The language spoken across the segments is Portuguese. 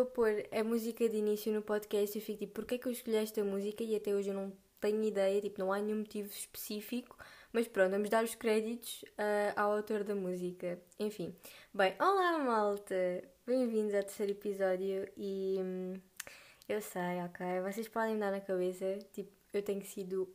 for pôr a música de início no podcast, eu fico tipo, porquê é que eu escolhi esta música? E até hoje eu não tenho ideia, tipo, não há nenhum motivo específico. Mas pronto, vamos dar os créditos uh, ao autor da música. Enfim. Bem, olá malta! Bem-vindos ao terceiro episódio e. Hum, eu sei, ok. Vocês podem dar na cabeça, tipo, eu tenho sido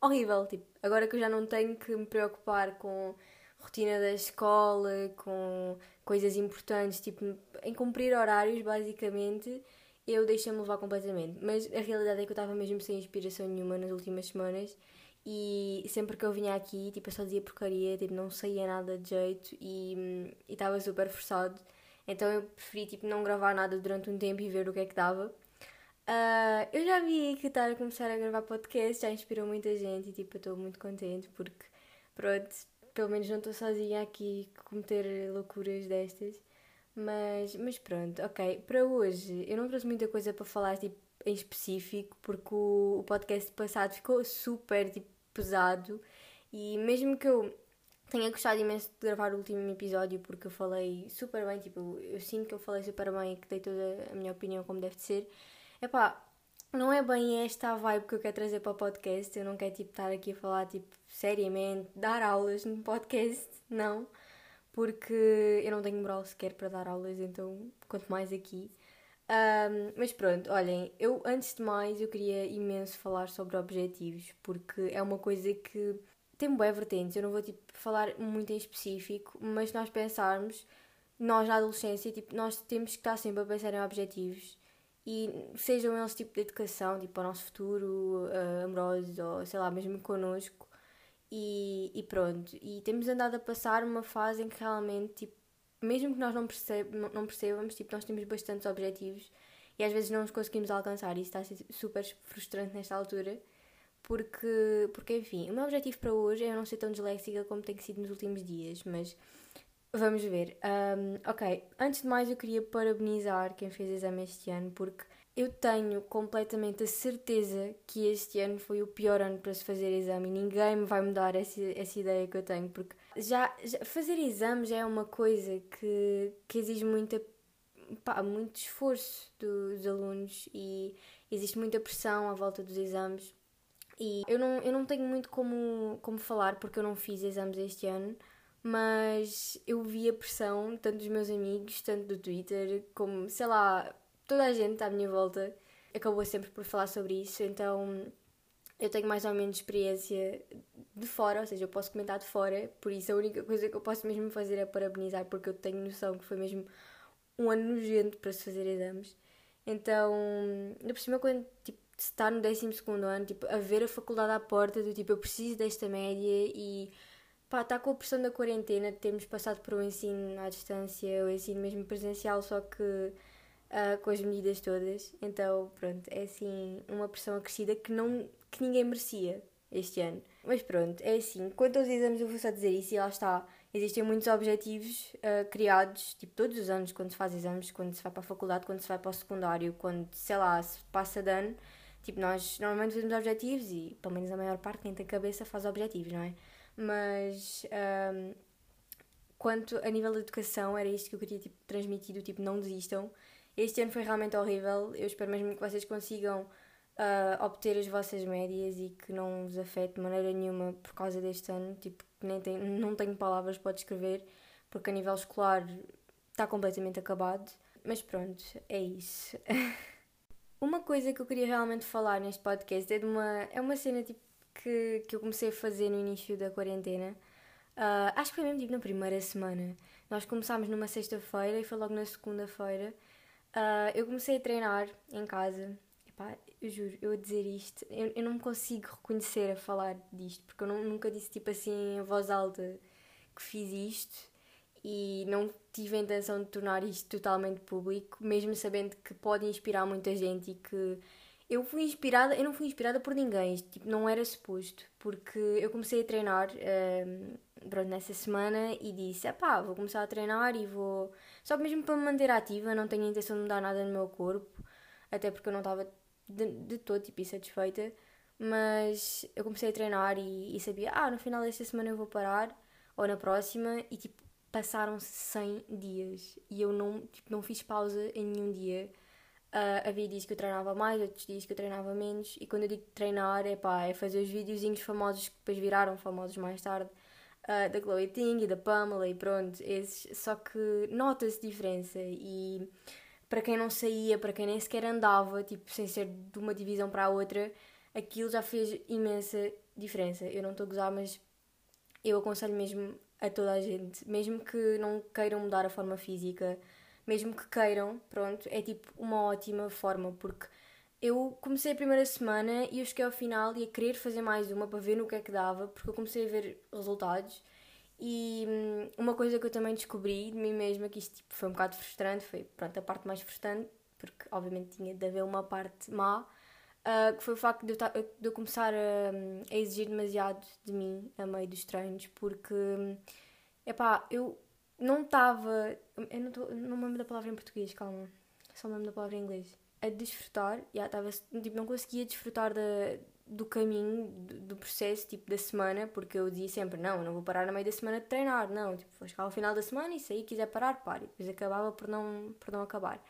horrível. Tipo, agora que eu já não tenho que me preocupar com rotina da escola, com coisas importantes, tipo, em cumprir horários, basicamente, eu deixei-me levar completamente. Mas a realidade é que eu estava mesmo sem inspiração nenhuma nas últimas semanas e sempre que eu vinha aqui, tipo, eu só dizia porcaria, tipo, não saía nada de jeito e estava super forçado. Então eu preferi, tipo, não gravar nada durante um tempo e ver o que é que dava. Uh, eu já vi que estar a começar a gravar podcast já inspirou muita gente e, tipo, eu estou muito contente porque, pronto, pelo menos não estou sozinha aqui a cometer loucuras destas. Mas, mas pronto, ok. Para hoje eu não trouxe muita coisa para falar tipo, em específico, porque o, o podcast passado ficou super tipo, pesado e mesmo que eu tenha gostado imenso de gravar o último episódio porque eu falei super bem, tipo, eu sinto que eu falei super bem e que dei toda a minha opinião como deve de ser. Epá, não é bem esta a vibe que eu quero trazer para o podcast. Eu não quero tipo, estar aqui a falar tipo, seriamente, dar aulas no podcast, não. Porque eu não tenho moral sequer para dar aulas, então quanto mais aqui. Um, mas pronto, olhem, eu antes de mais eu queria imenso falar sobre objetivos, porque é uma coisa que tem boas vertentes, eu não vou tipo falar muito em específico, mas nós pensarmos, nós na adolescência, tipo, nós temos que estar sempre a pensar em objetivos e sejam eles tipo de educação, tipo o nosso futuro, uh, amorosos ou sei lá, mesmo connosco. E, e pronto, e temos andado a passar uma fase em que realmente, tipo, mesmo que nós não, não percebamos, tipo, nós temos bastantes objetivos e às vezes não os conseguimos alcançar. E isso está a ser super frustrante nesta altura, porque, porque enfim, o meu objetivo para hoje é eu não ser tão disléxica como tem sido nos últimos dias, mas Vamos ver. Um, ok, antes de mais eu queria parabenizar quem fez exame este ano, porque eu tenho completamente a certeza que este ano foi o pior ano para se fazer exame e ninguém me vai mudar essa, essa ideia que eu tenho, porque já, já fazer exames já é uma coisa que, que exige muita, pá, muito esforço dos alunos e existe muita pressão à volta dos exames. E eu não, eu não tenho muito como, como falar porque eu não fiz exames este ano, mas eu vi a pressão tanto dos meus amigos, tanto do Twitter, como sei lá, toda a gente à minha volta acabou sempre por falar sobre isso, então eu tenho mais ou menos experiência de fora, ou seja, eu posso comentar de fora, por isso a única coisa que eu posso mesmo fazer é parabenizar, porque eu tenho noção que foi mesmo um ano nojento para se fazer exames. Então, ainda por cima, quando tipo, se está no 12 ano, tipo, a ver a faculdade à porta, do tipo, eu preciso desta média e pá, está com a pressão da quarentena de termos passado por um ensino à distância, o ensino mesmo presencial, só que uh, com as medidas todas. Então, pronto, é assim uma pressão acrescida que, não, que ninguém merecia este ano. Mas pronto, é assim. Quanto aos exames, eu vou só dizer isso e lá está. Existem muitos objetivos uh, criados, tipo, todos os anos, quando se faz exames, quando se vai para a faculdade, quando se vai para o secundário, quando, sei lá, se passa de ano. Tipo, nós normalmente fazemos objetivos e, pelo menos a maior parte, quem tem cabeça faz objetivos, não é? Mas um, quanto a nível de educação era isto que eu queria tipo, transmitir, do tipo não desistam. Este ano foi realmente horrível, eu espero mesmo que vocês consigam uh, obter as vossas médias e que não vos afete de maneira nenhuma por causa deste ano, tipo, nem tenho, não tenho palavras para descrever, porque a nível escolar está completamente acabado. Mas pronto, é isso. uma coisa que eu queria realmente falar neste podcast é de uma, é uma cena tipo que, que eu comecei a fazer no início da quarentena. Uh, acho que foi mesmo tipo na primeira semana. Nós começámos numa sexta-feira e foi logo na segunda-feira. Uh, eu comecei a treinar em casa. Epá, eu juro, eu a dizer isto, eu, eu não me consigo reconhecer a falar disto, porque eu não, nunca disse tipo assim em voz alta que fiz isto e não tive a intenção de tornar isto totalmente público, mesmo sabendo que pode inspirar muita gente e que eu fui inspirada, eu não fui inspirada por ninguém, tipo, não era suposto, porque eu comecei a treinar um, nessa semana e disse, pá, vou começar a treinar e vou, só mesmo para me manter ativa, não tenho a intenção de mudar nada no meu corpo, até porque eu não estava de, de todo, tipo, insatisfeita, mas eu comecei a treinar e, e sabia, ah, no final desta semana eu vou parar, ou na próxima, e tipo, passaram-se 100 dias e eu não, tipo, não fiz pausa em nenhum dia. Uh, havia dias que eu treinava mais, outros dias que eu treinava menos. E quando eu digo treinar, é pá, é fazer os videozinhos famosos que depois viraram famosos mais tarde. Uh, da Chloe Ting e da Pamela e pronto, esses. Só que nota-se diferença e para quem não saía, para quem nem sequer andava, tipo, sem ser de uma divisão para a outra, aquilo já fez imensa diferença. Eu não estou a gozar, mas eu aconselho mesmo a toda a gente, mesmo que não queiram mudar a forma física, mesmo que queiram, pronto, é tipo uma ótima forma, porque eu comecei a primeira semana e eu cheguei ao final e a querer fazer mais uma para ver no que é que dava, porque eu comecei a ver resultados. E hum, uma coisa que eu também descobri de mim mesma, que isto tipo, foi um bocado frustrante, foi pronto, a parte mais frustrante, porque obviamente tinha de haver uma parte má, uh, que foi o facto de eu, de eu começar a, a, exigir demasiado de mim a meio dos treinos, porque, epá, eu não estava, eu não, não me lembro da palavra em português, calma, só me lembro da palavra em inglês, a desfrutar, já estava, tipo, não conseguia desfrutar da, do caminho, do, do, processo, tipo, da semana, porque eu dizia sempre, não, não vou parar no meio da semana de treinar, não, tipo, vou chegar ao final da semana e se aí quiser parar, pare, depois acabava por não, por não acabar.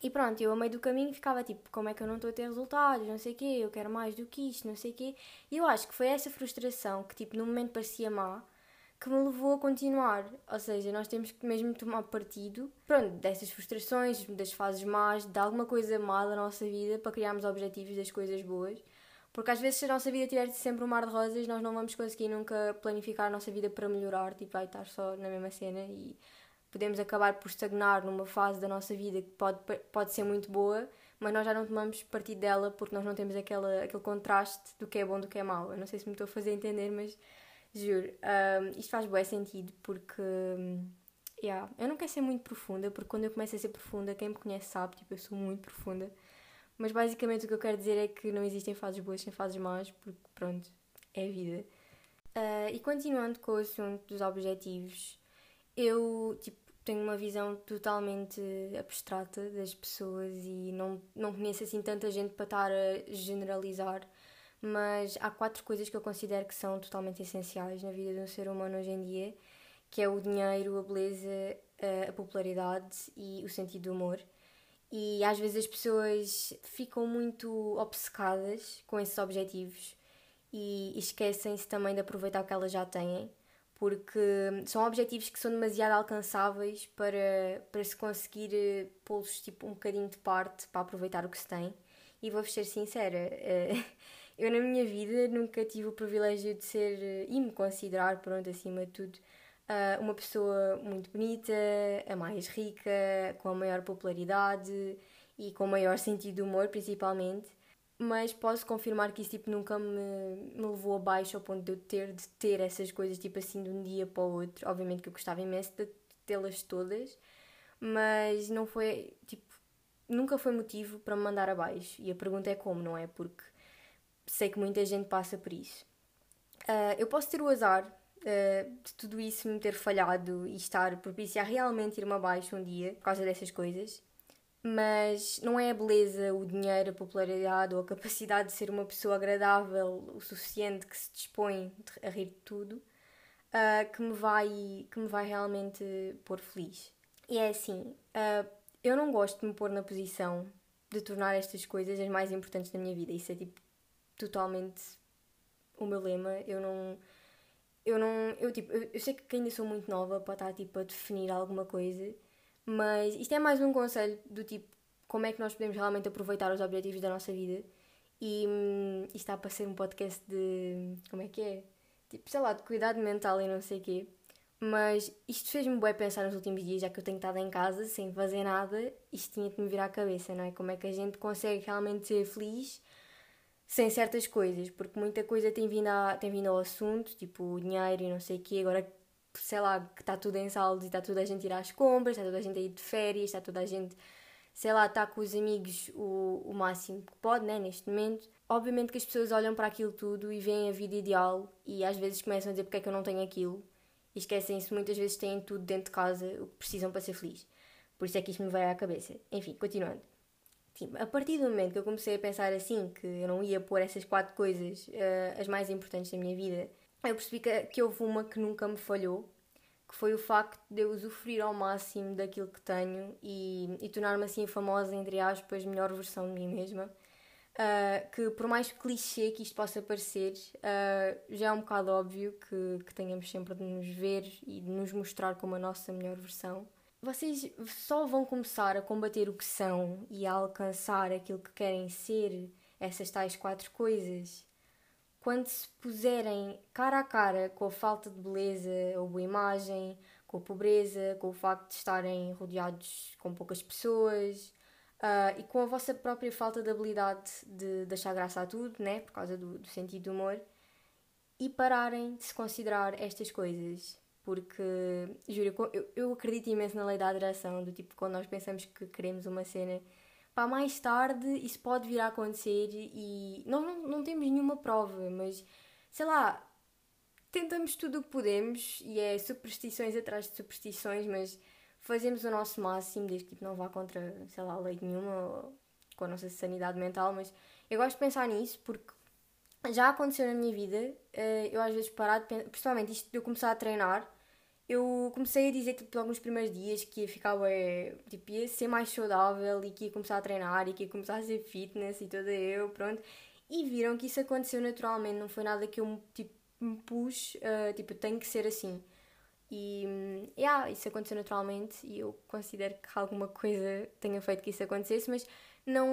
E pronto, eu a meio do caminho ficava tipo, como é que eu não estou a ter resultados, não sei o quê, eu quero mais do que isto, não sei o quê. E eu acho que foi essa frustração que, tipo, no momento parecia má, que me levou a continuar. Ou seja, nós temos que mesmo tomar partido, pronto, dessas frustrações, das fases más, de alguma coisa má da nossa vida para criarmos objetivos das coisas boas. Porque às vezes se a nossa vida tiver sempre um mar de rosas, nós não vamos conseguir nunca planificar a nossa vida para melhorar, tipo, vai estar só na mesma cena e podemos acabar por estagnar numa fase da nossa vida que pode, pode ser muito boa, mas nós já não tomamos partido dela porque nós não temos aquela, aquele contraste do que é bom do que é mau. Eu não sei se me estou a fazer entender, mas juro, um, isto faz bem sentido porque. Um, yeah, eu não quero ser muito profunda, porque quando eu começo a ser profunda, quem me conhece sabe, tipo, eu sou muito profunda. Mas basicamente o que eu quero dizer é que não existem fases boas sem fases más, porque pronto, é a vida. Uh, e continuando com o assunto dos objetivos, eu tipo, tenho uma visão totalmente abstrata das pessoas e não, não conheço assim tanta gente para estar a generalizar, mas há quatro coisas que eu considero que são totalmente essenciais na vida de um ser humano hoje em dia, que é o dinheiro, a beleza, a popularidade e o sentido do humor. E às vezes as pessoas ficam muito obcecadas com esses objetivos e esquecem-se também de aproveitar o que elas já têm porque são objetivos que são demasiado alcançáveis para, para se conseguir eh, pô-los tipo, um bocadinho de parte para aproveitar o que se tem. E vou-vos ser sincera, eh, eu na minha vida nunca tive o privilégio de ser eh, e me considerar, pronto, acima de tudo, uma pessoa muito bonita, a mais rica, com a maior popularidade e com o maior sentido de humor, principalmente mas posso confirmar que isso tipo, nunca me, me levou abaixo ao ponto de eu ter de ter essas coisas tipo assim de um dia para o outro. Obviamente que eu gostava imenso de tê-las todas, mas não foi tipo nunca foi motivo para me mandar abaixo. E a pergunta é como, não é? Porque sei que muita gente passa por isso. Uh, eu posso ter o azar uh, de tudo isso me ter falhado e estar propícia a realmente ir-me abaixo um dia por causa dessas coisas mas não é a beleza, o dinheiro, a popularidade ou a capacidade de ser uma pessoa agradável o suficiente que se dispõe a rir de tudo uh, que, me vai, que me vai realmente pôr feliz. E é assim, eu não gosto de me pôr na posição de tornar estas coisas as mais importantes da minha vida. Isso é tipo totalmente o meu lema. Eu não. Eu não. Eu, tipo, eu, eu sei que ainda sou muito nova para estar tipo, a definir alguma coisa mas isto é mais um conselho do tipo como é que nós podemos realmente aproveitar os objetivos da nossa vida. E hum, isto está para ser um podcast de. Como é que é? Tipo, sei lá, de cuidado mental e não sei o quê. Mas isto fez-me bem pensar nos últimos dias, já que eu tenho estado em casa sem fazer nada, isto tinha que me virar a cabeça, não é? Como é que a gente consegue realmente ser feliz sem certas coisas? Porque muita coisa tem vindo, a, tem vindo ao assunto, tipo dinheiro e não sei o quê. Agora sei lá, que está tudo em saldos e está toda a gente a ir às compras, está toda a gente a ir de férias, está toda a gente, sei lá, está com os amigos o, o máximo que pode, né, neste momento. Obviamente que as pessoas olham para aquilo tudo e veem a vida ideal e às vezes começam a dizer porque é que eu não tenho aquilo e esquecem-se, muitas vezes têm tudo dentro de casa, o que precisam para ser feliz. Por isso é que isto me veio à cabeça. Enfim, continuando. Tipo, a partir do momento que eu comecei a pensar assim, que eu não ia pôr essas quatro coisas, uh, as mais importantes da minha vida, eu percebi que, que houve uma que nunca me falhou, que foi o facto de eu usufruir ao máximo daquilo que tenho e, e tornar-me assim famosa, entre aspas, melhor versão de mim mesma. Uh, que por mais clichê que isto possa parecer, uh, já é um bocado óbvio que, que tenhamos sempre de nos ver e de nos mostrar como a nossa melhor versão. Vocês só vão começar a combater o que são e a alcançar aquilo que querem ser, essas tais quatro coisas, quando se puserem cara a cara com a falta de beleza ou boa imagem, com a pobreza, com o facto de estarem rodeados com poucas pessoas, Uh, e com a vossa própria falta de habilidade de deixar graça a tudo, né? Por causa do, do sentido do humor. E pararem de se considerar estas coisas. Porque, juro, eu, eu acredito imenso na lei da adoração, do tipo, quando nós pensamos que queremos uma cena, pá, mais tarde isso pode vir a acontecer e nós não, não temos nenhuma prova, mas sei lá, tentamos tudo o que podemos e é superstições atrás de superstições, mas fazemos o nosso máximo, desde que tipo, não vá contra, sei lá, lei nenhuma com a nossa sanidade mental, mas eu gosto de pensar nisso porque já aconteceu na minha vida, eh, eu às vezes pensar, principalmente isto de eu começar a treinar, eu comecei a dizer tipo alguns primeiros dias que ia ficar ué, tipo, ia ser mais saudável e que ia começar a treinar e que ia começar a ser fitness e toda eu, pronto. E viram que isso aconteceu naturalmente, não foi nada que eu tipo, me pus, uh, tipo, tenho que ser assim. E yeah, isso aconteceu naturalmente e eu considero que alguma coisa tenha feito que isso acontecesse, mas não,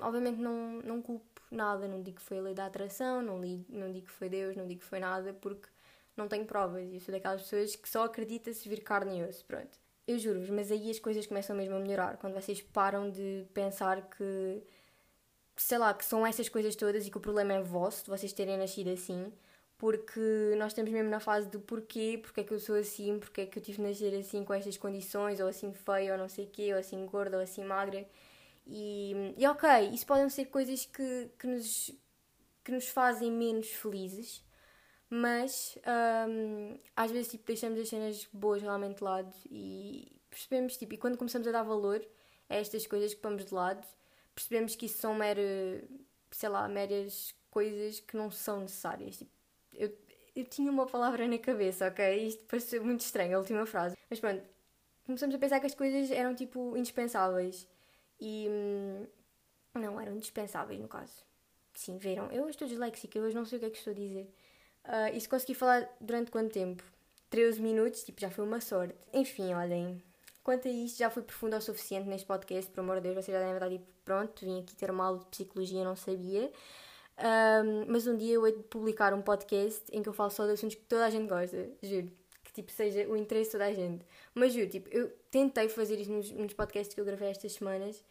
obviamente não, não culpo nada, não digo que foi a lei da atração, não, li, não digo que foi Deus, não digo que foi nada, porque não tenho provas e eu sou daquelas pessoas que só acredita se vir carne e osso, pronto. Eu juro-vos, mas aí as coisas começam mesmo a melhorar, quando vocês param de pensar que, sei lá, que são essas coisas todas e que o problema é vosso, de vocês terem nascido assim, porque nós estamos mesmo na fase do porquê, porque é que eu sou assim, porque é que eu tive de nascer assim com estas condições, ou assim feia, ou não sei o quê, ou assim gorda, ou assim magra. E, e ok, isso podem ser coisas que, que, nos, que nos fazem menos felizes, mas um, às vezes tipo, deixamos as cenas boas realmente de lado e percebemos, tipo, e quando começamos a dar valor a estas coisas que pomos de lado, percebemos que isso são mero, sei lá, meras coisas que não são necessárias. Tipo, eu, eu tinha uma palavra na cabeça, ok? Isto pareceu muito estranho, a última frase. Mas pronto, começamos a pensar que as coisas eram tipo indispensáveis. E. Hum, não, eram indispensáveis no caso. Sim, viram? Eu estou disléxica, eu hoje não sei o que é que estou a dizer. Uh, se consegui falar durante quanto tempo? 13 minutos, tipo, já foi uma sorte. Enfim, olhem. Quanto a isto, já fui profundo o suficiente neste podcast, por amor de Deus, vocês já devem estar tipo, pronto, vim aqui ter uma aula de psicologia, não sabia. Um, mas um dia eu hei de publicar um podcast em que eu falo só de assuntos que toda a gente gosta, juro. Que tipo seja o interesse de toda a gente. Mas juro, tipo, eu tentei fazer isso nos, nos podcasts que eu gravei estas semanas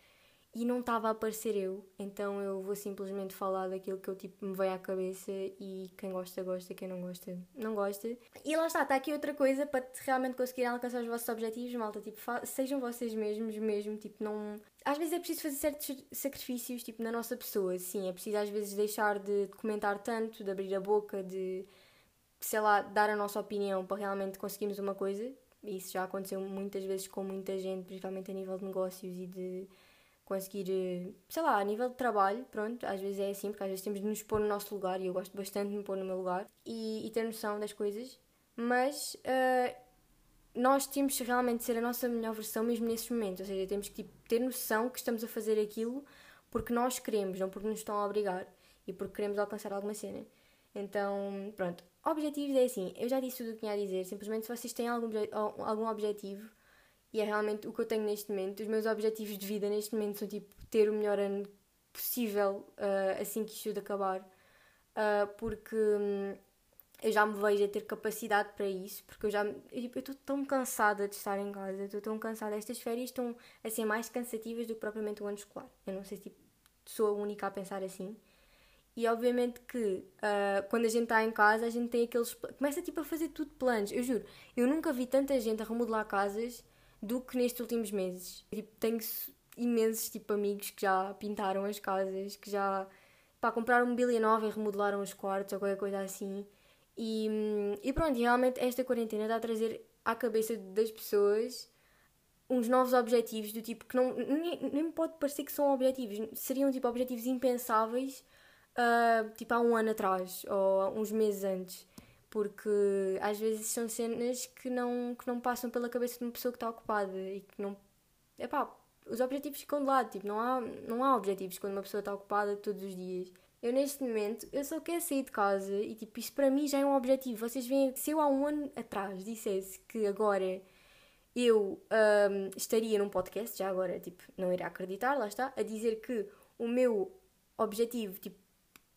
e não estava a aparecer eu. Então eu vou simplesmente falar daquilo que eu tipo me veio à cabeça e quem gosta, gosta, quem não gosta, não gosta. E lá está, está aqui outra coisa para realmente conseguirem alcançar os vossos objetivos, malta. Tipo, sejam vocês mesmos, mesmo, tipo, não. Às vezes é preciso fazer certos sacrifícios, tipo, na nossa pessoa, sim. É preciso às vezes deixar de comentar tanto, de abrir a boca, de, sei lá, dar a nossa opinião para realmente conseguirmos uma coisa. Isso já aconteceu muitas vezes com muita gente, principalmente a nível de negócios e de conseguir, eh, sei lá, a nível de trabalho, pronto, às vezes é assim, porque às vezes temos de nos pôr no nosso lugar e eu gosto bastante de me pôr no meu lugar e, e ter noção das coisas, mas uh, nós temos de realmente ser a nossa melhor versão mesmo nesses momentos, ou seja, temos que tipo, ter noção que estamos a fazer aquilo porque nós queremos, não porque nos estão a obrigar e porque queremos alcançar alguma cena. Então, pronto, objetivos é assim, eu já disse tudo o que tinha a dizer, simplesmente se vocês têm algum, algum objetivo e é realmente o que eu tenho neste momento. Os meus objetivos de vida neste momento são tipo ter o melhor ano possível uh, assim que isto de acabar, uh, porque um, eu já me vejo a ter capacidade para isso, porque eu já tipo, estou tão cansada de estar em casa, estou tão cansada. Estas férias estão a ser mais cansativas do que propriamente o ano escolar. Eu não sei se tipo, sou a única a pensar assim. E obviamente que uh, quando a gente está em casa, a gente tem aqueles. começa tipo a fazer tudo planos. Eu juro, eu nunca vi tanta gente a remodelar casas do que nestes últimos meses. Tipo, tenho imensos tipo, amigos que já pintaram as casas, que já pá, compraram mobília nova e remodelaram os quartos ou qualquer coisa assim. E, e pronto, realmente esta quarentena está a trazer à cabeça das pessoas uns novos objetivos do tipo que não nem, nem pode parecer que são objetivos, seriam tipo objetivos impensáveis uh, tipo há um ano atrás ou uns meses antes. Porque às vezes são cenas que não, que não passam pela cabeça de uma pessoa que está ocupada e que não. Epá, os objetivos ficam de lado, tipo, não há, não há objetivos quando uma pessoa está ocupada todos os dias. Eu neste momento, eu só quero sair de casa e tipo, isso para mim já é um objetivo. Vocês veem, se eu há um ano atrás dissesse que agora eu um, estaria num podcast, já agora, tipo, não irá acreditar, lá está, a dizer que o meu objetivo, tipo,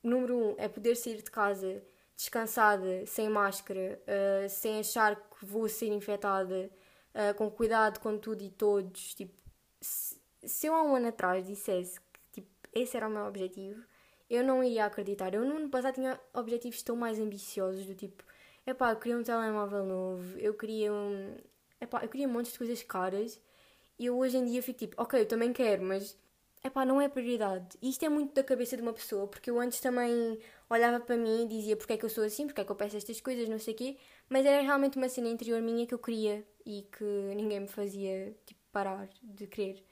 número um, é poder sair de casa descansada, sem máscara, uh, sem achar que vou ser infectada, uh, com cuidado com tudo e todos, tipo, se, se eu há um ano atrás dissesse que, tipo, esse era o meu objetivo eu não iria acreditar. Eu no ano passado tinha objetivos tão mais ambiciosos, do tipo, epá, eu queria um telemóvel novo, eu queria um. Epá, eu queria um monte de coisas caras e eu hoje em dia fico tipo, ok, eu também quero, mas epá, não é prioridade. E isto é muito da cabeça de uma pessoa, porque eu antes também olhava para mim e dizia porque é que eu sou assim, porque é que eu peço estas coisas, não sei o quê, mas era realmente uma cena interior minha que eu queria e que ninguém me fazia tipo, parar de querer.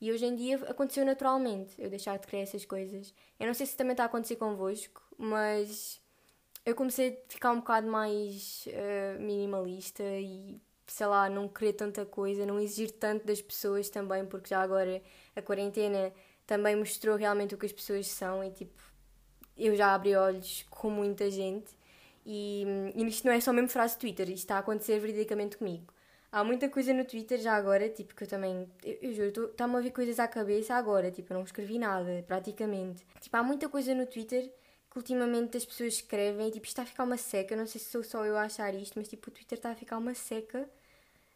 E hoje em dia aconteceu naturalmente eu deixar de querer essas coisas. Eu não sei se também está a acontecer convosco, mas eu comecei a ficar um bocado mais uh, minimalista e, sei lá, não querer tanta coisa, não exigir tanto das pessoas também, porque já agora a quarentena também mostrou realmente o que as pessoas são e, tipo, eu já abri olhos com muita gente. E, e isto não é só mesmo frase de Twitter, isto está a acontecer veridicamente comigo. Há muita coisa no Twitter já agora, tipo, que eu também. Eu, eu juro, está-me a coisas à cabeça agora, tipo, eu não escrevi nada, praticamente. Tipo, há muita coisa no Twitter que ultimamente as pessoas escrevem e, tipo, está a ficar uma seca. Não sei se sou só eu a achar isto, mas, tipo, o Twitter está a ficar uma seca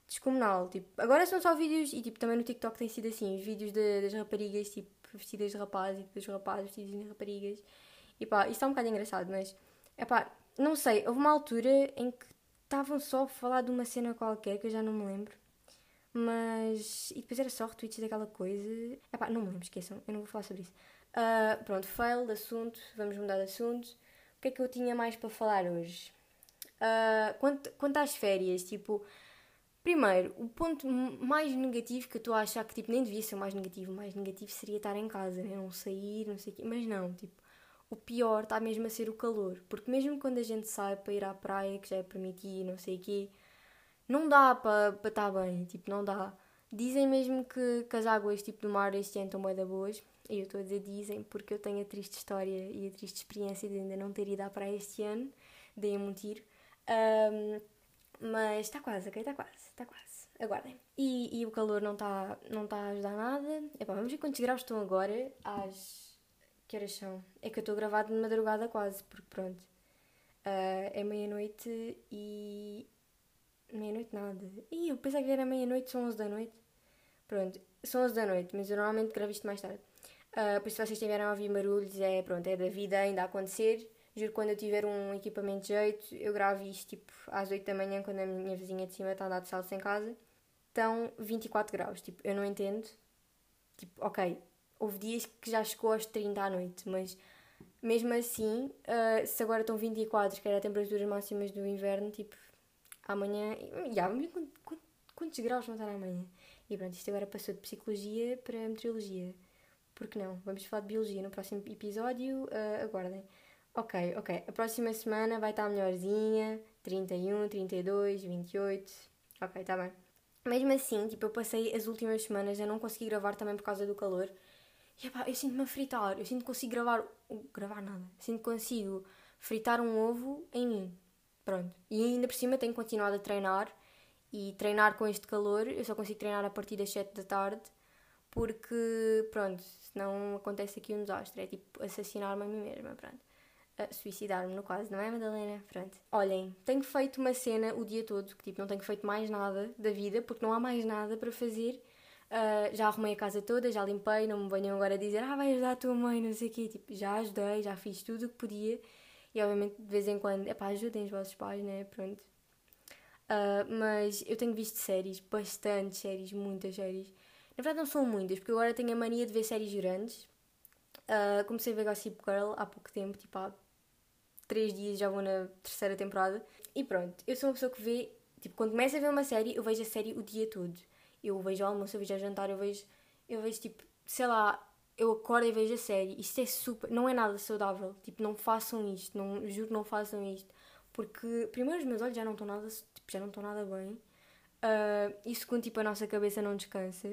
descomunal. Tipo, agora são só vídeos, e, tipo, também no TikTok tem sido assim, os vídeos de, das raparigas, tipo, vestidas de rapazes e dos rapazes vestidos de raparigas. E pá, isto está um bocado engraçado, mas, é pá, não sei, houve uma altura em que estavam só a falar de uma cena qualquer que eu já não me lembro. Mas. E depois era só retweets daquela coisa. Epá, não me lembro, esqueçam, eu não vou falar sobre isso. Uh, pronto, fail de assunto, vamos mudar de assunto. O que é que eu tinha mais para falar hoje? Uh, quanto, quanto às férias, tipo. Primeiro, o ponto mais negativo que eu estou a achar que tipo, nem devia ser o mais negativo, o mais negativo seria estar em casa, né? não sair, não sei o quê, mas não, tipo, o pior está mesmo a ser o calor. Porque mesmo quando a gente sai para ir à praia, que já é permitido, não sei o quê, não dá para, para estar bem, tipo, não dá. Dizem mesmo que, que as águas tipo, do mar este ano estão bem da boas. E eu estou a dizer dizem porque eu tenho a triste história e a triste experiência de ainda não ter ido à praia este ano. Deem-me um tiro. Um, mas está quase, ok? Está quase, está quase. Aguardem. E, e o calor não está não tá a ajudar nada. Epá, vamos ver quantos graus estão agora às que horas são? É que eu estou a gravar de madrugada quase, porque pronto. Uh, é meia-noite e. Meia-noite nada. Ih, eu pensava que era meia-noite, são 11 da noite. Pronto, são 11 da noite, mas eu normalmente gravo isto mais tarde. Uh, por isso, se vocês tiveram a ouvir barulhos, é, pronto, é da vida ainda a acontecer. Juro quando eu tiver um equipamento de jeito, eu gravo isto tipo às 8 da manhã, quando a minha vizinha de cima está a andar de saltos em casa. Estão 24 graus. Tipo, eu não entendo. Tipo, ok, houve dias que já chegou aos 30 à noite, mas mesmo assim, uh, se agora estão 24, que era a temperaturas máximas do inverno, tipo, amanhã. Já, quantos, quantos graus vão estar amanhã? E pronto, isto agora passou de psicologia para meteorologia. Porque não? Vamos falar de biologia no próximo episódio. Uh, aguardem. Ok, ok. A próxima semana vai estar melhorzinha. 31, 32, 28. Ok, está bem. Mesmo assim, tipo, eu passei as últimas semanas a não conseguir gravar também por causa do calor. E epá, eu sinto-me a fritar, eu sinto que consigo gravar. gravar nada. Sinto que consigo fritar um ovo em mim. Pronto. E ainda por cima tenho continuado a treinar. E treinar com este calor, eu só consigo treinar a partir das 7 da tarde. Porque, pronto, senão acontece aqui um desastre. É tipo assassinar-me a mim mesma, pronto. Suicidar-me, no caso, não é, Madalena? Pronto. Olhem, tenho feito uma cena o dia todo, que tipo, não tenho feito mais nada da vida, porque não há mais nada para fazer Uh, já arrumei a casa toda, já limpei, não me venham agora dizer ah, vai ajudar a tua mãe, não sei o quê. Tipo, já ajudei, já fiz tudo o que podia. E obviamente de vez em quando, epá, ajudem os vossos pais, né? Pronto. Uh, mas eu tenho visto séries, bastante séries, muitas séries. Na verdade não são muitas, porque agora tenho a mania de ver séries grandes. Uh, comecei a ver Gossip Girl há pouco tempo, tipo há 3 dias já vou na terceira temporada. E pronto, eu sou uma pessoa que vê, tipo, quando começo a ver uma série, eu vejo a série o dia todo eu vejo almoço, eu vejo a jantar, eu vejo, eu vejo tipo, sei lá, eu acordo e vejo a série. Isto é super, não é nada saudável. Tipo, não façam isto, não, juro, não façam isto. porque primeiro os meus olhos já não estão nada, tipo, já não estão nada bem. Uh, e segundo, tipo, a nossa cabeça não descansa.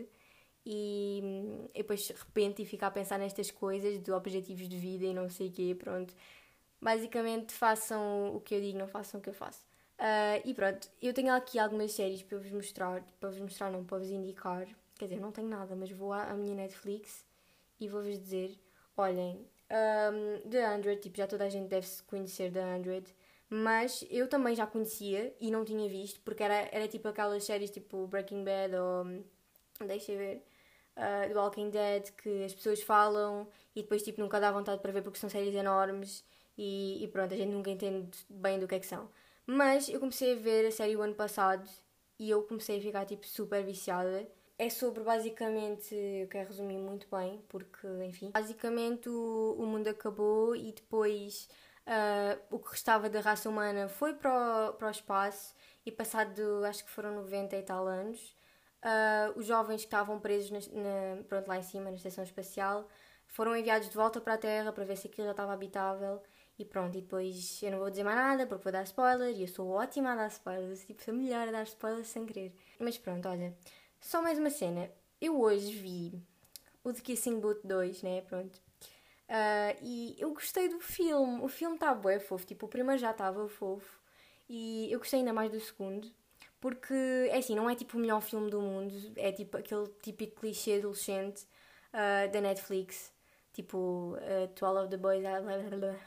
E, e depois de repente e ficar a pensar nestas coisas de objetivos de vida e não sei o quê, pronto. Basicamente façam o que eu digo, não façam o que eu faço. Uh, e pronto, eu tenho aqui algumas séries para vos mostrar, para vos mostrar não, para vos indicar. Quer dizer, não tenho nada, mas vou à, à minha Netflix e vou-vos dizer, olhem, um, The Hundred, tipo, já toda a gente deve conhecer The Hundred, mas eu também já conhecia e não tinha visto, porque era, era tipo aquelas séries tipo Breaking Bad ou, deixa ver, uh, The Walking Dead, que as pessoas falam e depois tipo nunca dá vontade para ver porque são séries enormes e, e pronto, a gente nunca entende bem do que é que são. Mas eu comecei a ver a série o ano passado e eu comecei a ficar tipo super viciada. É sobre basicamente, eu quero resumir muito bem, porque enfim, basicamente o, o mundo acabou e depois uh, o que restava da raça humana foi para o, para o espaço e passado, acho que foram 90 e tal anos, uh, os jovens que estavam presos na, na, pronto, lá em cima na estação espacial foram enviados de volta para a Terra para ver se aquilo já estava habitável e pronto, e depois eu não vou dizer mais nada porque vou dar spoiler e eu sou ótima a dar spoilers, tipo, sou melhor a dar spoilers sem querer. Mas pronto, olha, só mais uma cena. Eu hoje vi o The Kissing Booth 2, né? Pronto. Uh, e eu gostei do filme. O filme está bué fofo. Tipo, o primeiro já estava fofo. E eu gostei ainda mais do segundo. Porque, é assim, não é tipo o melhor filme do mundo. É tipo aquele típico clichê adolescente uh, da Netflix. Tipo, uh, To All of the Boys I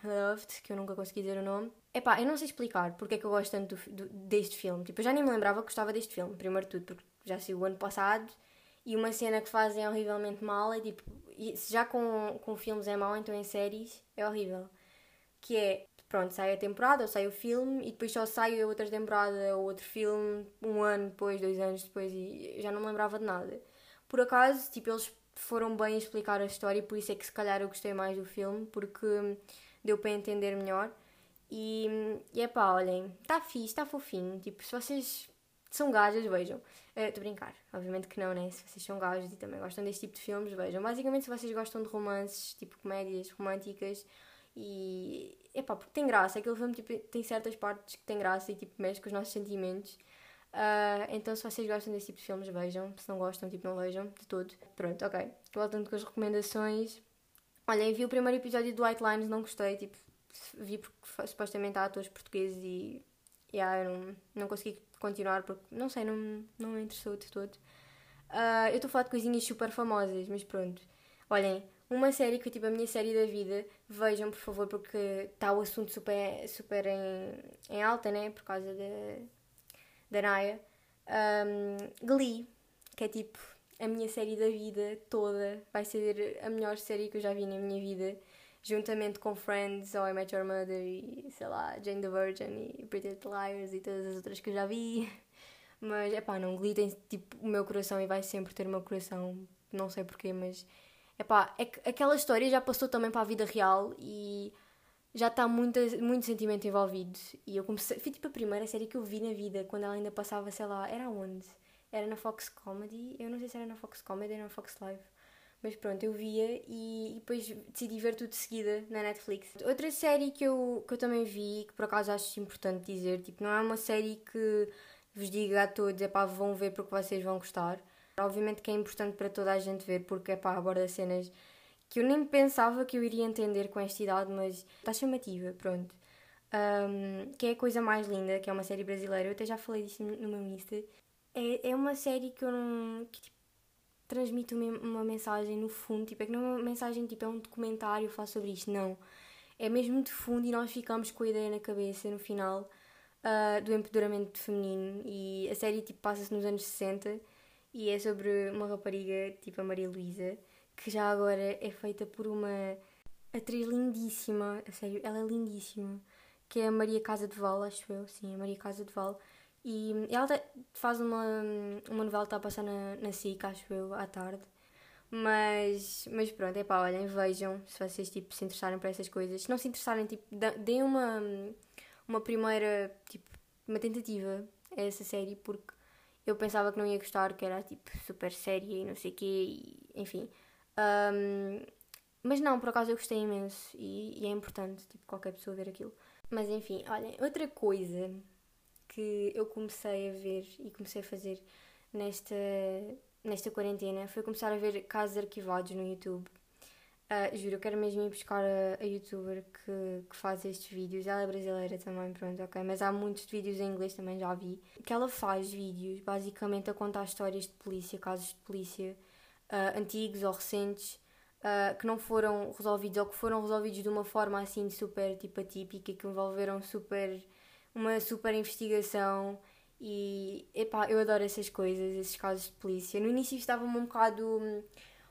Loved, que eu nunca consegui dizer o nome. Epá, eu não sei explicar porque é que eu gosto tanto do, do, deste filme. Tipo, eu já nem me lembrava que gostava deste filme, primeiro de tudo, porque já saiu o ano passado, e uma cena que fazem é horrivelmente mal é tipo, se já com, com filmes é mau, então em séries é horrível. Que é, pronto, sai a temporada ou sai o filme e depois só sai a outra temporada ou outro filme um ano depois, dois anos depois e já não me lembrava de nada. Por acaso, tipo, eles foram bem explicar a história e por isso é que se calhar eu gostei mais do filme porque deu para entender melhor. E, e é pá, olhem, está fixe, está fofinho. Tipo, se vocês são gajas, vejam. Estou uh, brincar, obviamente que não, né? Se vocês são gajas e também gostam deste tipo de filmes, vejam. Basicamente, se vocês gostam de romances, tipo comédias românticas e. Epá, porque tem graça, aquele filme tipo, tem certas partes que tem graça e tipo mexe com os nossos sentimentos. Uh, então, se vocês gostam desse tipo de filmes, vejam. Se não gostam, tipo, não vejam de todo. Pronto, ok. Voltando com as recomendações. Olha, vi o primeiro episódio do White Lines, não gostei. Tipo, vi porque supostamente há atores portugueses e. Yeah, eu não, não consegui continuar porque, não sei, não, não me interessou de todo. Uh, eu estou a falar de coisinhas super famosas, mas pronto. Olhem, uma série que é tipo a minha série da vida, vejam por favor, porque está o assunto super, super em, em alta, né? Por causa da, da Naya. Um, Glee, que é tipo a minha série da vida toda, vai ser a melhor série que eu já vi na minha vida juntamente com Friends, How I Met Your Mother e, sei lá, Jane the Virgin e Pretty Little Liars e todas as outras que eu já vi. Mas, é pá, não, Glee tem, tipo, o meu coração e vai sempre ter o meu coração, não sei porquê, mas, é pá, é que aquela história já passou também para a vida real e já está muito, muito sentimento envolvido. E eu comecei, foi tipo a primeira série que eu vi na vida, quando ela ainda passava, sei lá, era onde? Era na Fox Comedy, eu não sei se era na Fox Comedy ou na Fox Live. Mas pronto, eu via e, depois decidi ver tudo de seguida na Netflix. Outra série que eu, que eu também vi, que por acaso acho importante dizer, tipo, não é uma série que vos diga a todos, é pá, vão ver porque vocês vão gostar. Obviamente que é importante para toda a gente ver porque é pá, aborda cenas que eu nem pensava que eu iria entender com esta idade, mas está chamativa, pronto. Um, que é a coisa mais linda, que é uma série brasileira, eu até já falei disso no meu Insta. É, é uma série que eu não. Que, tipo, transmite uma mensagem no fundo, tipo, é que não é uma mensagem, tipo, é um documentário, fala sobre isto, não. É mesmo de fundo e nós ficamos com a ideia na cabeça no final uh, do empoderamento feminino e a série, tipo, passa-se nos anos 60 e é sobre uma rapariga, tipo a Maria Luísa, que já agora é feita por uma atriz lindíssima, a sério, ela é lindíssima, que é a Maria Casa de Val, acho eu, sim, a Maria Casa de Val, e ela faz uma, uma novela que está a passar na, na SIC, acho eu, à tarde. Mas, mas pronto, é pá, olhem, vejam se vocês tipo, se interessarem por essas coisas. Se não se interessarem, tipo, deem uma, uma primeira, tipo, uma tentativa a essa série, porque eu pensava que não ia gostar, que era tipo super séria e não sei o quê, e, enfim. Um, mas não, por acaso eu gostei imenso e, e é importante, tipo, qualquer pessoa ver aquilo. Mas enfim, olhem, outra coisa que eu comecei a ver e comecei a fazer nesta, nesta quarentena foi começar a ver casos arquivados no YouTube. Uh, juro, eu quero mesmo ir buscar a, a youtuber que, que faz estes vídeos. Ela é brasileira também, pronto, ok. Mas há muitos vídeos em inglês também, já vi. Que ela faz vídeos basicamente a contar histórias de polícia, casos de polícia, uh, antigos ou recentes, uh, que não foram resolvidos ou que foram resolvidos de uma forma assim super tipo atípica, que envolveram super uma super investigação e epá, eu adoro essas coisas, esses casos de polícia. No início estava-me um bocado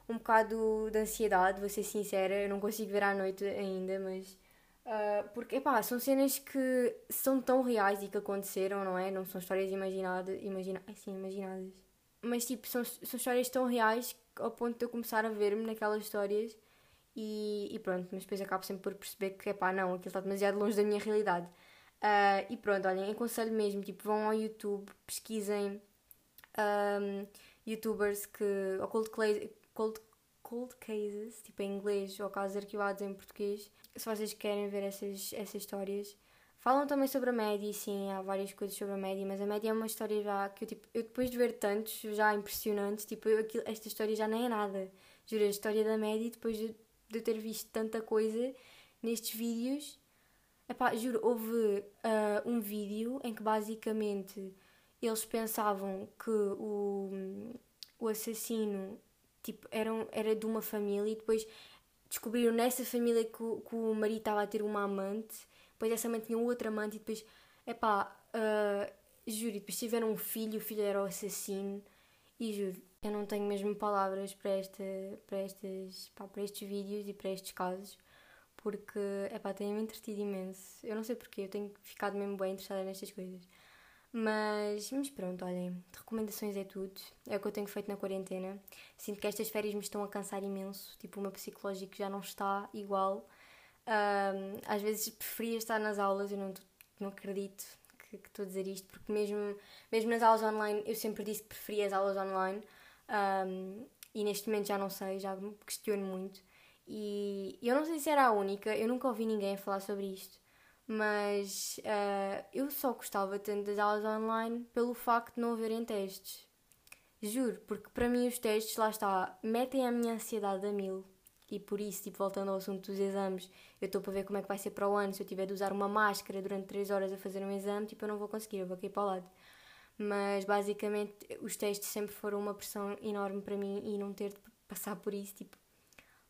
um bocado de ansiedade, vou ser sincera, eu não consigo ver à noite ainda, mas uh, porque epá, são cenas que são tão reais e que aconteceram, não é? Não são histórias imaginadas, imagina, assim, imaginadas. Mas tipo, são, são histórias tão reais ao ponto de eu começar a ver-me naquelas histórias e, e, pronto, mas depois acabo sempre por perceber que, epá, não, aquilo está demasiado longe da minha realidade. Uh, e pronto, olhem, aconselho mesmo, tipo, vão ao YouTube, pesquisem um, youtubers que, ou cold, cold, cold cases, tipo em inglês, ou casos arquivados em português, se vocês querem ver essas, essas histórias. Falam também sobre a média, sim, há várias coisas sobre a média, mas a média é uma história já que eu, tipo, eu depois de ver tantos já impressionantes, tipo, eu, aquilo, esta história já nem é nada. Juro, a história da média, depois de, de ter visto tanta coisa nestes vídeos, epá, juro, houve uh, um vídeo em que basicamente eles pensavam que o, o assassino tipo, eram, era de uma família e depois descobriram nessa família que que o marido estava a ter uma amante, depois essa amante tinha outra amante e depois, epá, uh, juro, depois tiveram um filho, o filho era o assassino e juro, eu não tenho mesmo palavras para, esta, para, estas, pá, para estes vídeos e para estes casos porque, epá, tenho-me entretido imenso. Eu não sei porquê, eu tenho ficado mesmo bem interessada nestas coisas. Mas, mas pronto, olhem, recomendações é tudo. É o que eu tenho feito na quarentena. Sinto que estas férias me estão a cansar imenso. Tipo, o meu psicológico já não está igual. Um, às vezes preferia estar nas aulas, eu não, não acredito que, estou a dizer isto, porque mesmo, mesmo nas aulas online eu sempre disse que preferia as aulas online. Um, e neste momento já não sei, já me questiono muito. E eu não sei se era a única, eu nunca ouvi ninguém falar sobre isto mas uh, eu só gostava tanto das aulas online pelo facto de não haverem testes. Juro, porque para mim os testes, lá está, metem a minha ansiedade a mil. E por isso, tipo, voltando ao assunto dos exames, eu estou para ver como é que vai ser para o ano. Se eu tiver de usar uma máscara durante 3 horas a fazer um exame, tipo, eu não vou conseguir, eu vou cair para o lado. Mas basicamente, os testes sempre foram uma pressão enorme para mim e não ter de passar por isso, tipo,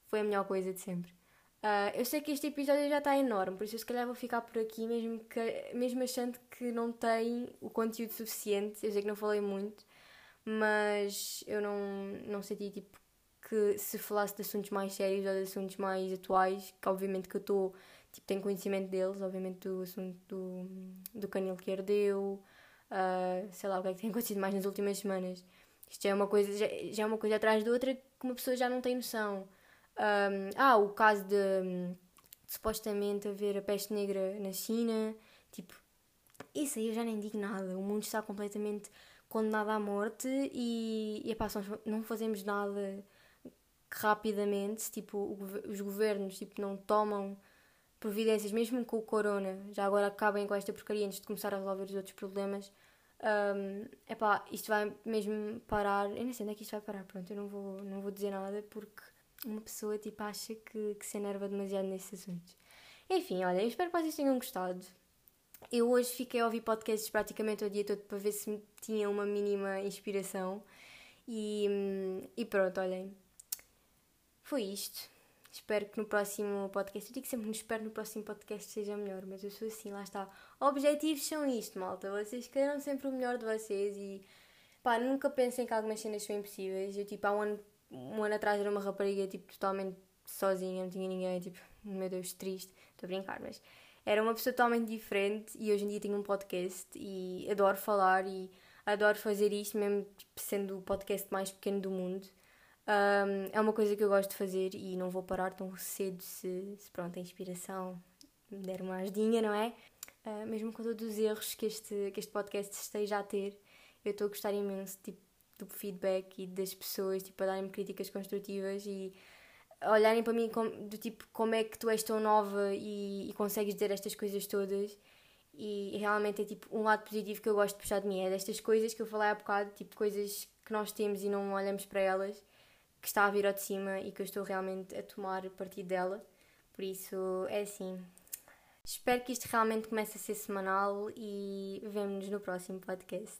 foi a melhor coisa de sempre. Uh, eu sei que este episódio já está enorme, por isso eu se calhar vou ficar por aqui, mesmo, que, mesmo achando que não tem o conteúdo suficiente. Eu sei que não falei muito, mas eu não, não senti tipo que se falasse de assuntos mais sérios ou de assuntos mais atuais, que obviamente que eu estou, tipo, tenho conhecimento deles, obviamente do assunto do, do canil que herdeu, uh, sei lá o que é que tem acontecido mais nas últimas semanas. Isto é uma coisa, já, já é uma coisa atrás de outra que uma pessoa já não tem noção. Um, ah, o caso de, de, supostamente haver a peste negra na China. Tipo, isso aí eu já nem digo nada. O mundo está completamente condenado à morte e, e epá, não fazemos nada rapidamente. Tipo, os governos tipo, não tomam providências, mesmo com o corona. Já agora acabem com esta porcaria antes de começar a resolver os outros problemas. Um, epá, isto vai mesmo parar. Eu nem sei onde é que isto vai parar. Pronto, eu não vou, não vou dizer nada porque uma pessoa tipo acha que, que se enerva demasiado nesses assuntos. Enfim, olha, eu espero que vocês tenham gostado. Eu hoje fiquei a ouvir podcasts praticamente o dia todo para ver se tinha uma mínima inspiração. E, e pronto, olhem. Foi isto. Espero que no próximo podcast, eu digo sempre que espero no próximo podcast seja melhor, mas eu sou assim, lá está. Objetivos são isto, malta. Vocês queiram sempre o melhor de vocês e pá, nunca pensem que algumas cenas são impossíveis. Eu tipo, há um ano um ano atrás era uma rapariga tipo totalmente sozinha, não tinha ninguém, tipo, meu Deus, triste, estou a brincar, mas era uma pessoa totalmente diferente e hoje em dia tenho um podcast e adoro falar e adoro fazer isto, mesmo tipo, sendo o podcast mais pequeno do mundo. Um, é uma coisa que eu gosto de fazer e não vou parar tão cedo se, se pronto, a inspiração me der uma ajudinha, não é? Uh, mesmo com todos os erros que este, que este podcast esteja a ter, eu estou a gostar imenso, tipo, do feedback e das pessoas, tipo, a darem-me críticas construtivas e olharem para mim como, do tipo como é que tu és tão nova e, e consegues dizer estas coisas todas e realmente é tipo um lado positivo que eu gosto de puxar de mim é destas coisas que eu falei há bocado, tipo coisas que nós temos e não olhamos para elas que está a vir ao de cima e que eu estou realmente a tomar partido dela. Por isso é assim. Espero que isto realmente comece a ser semanal e vemo-nos no próximo podcast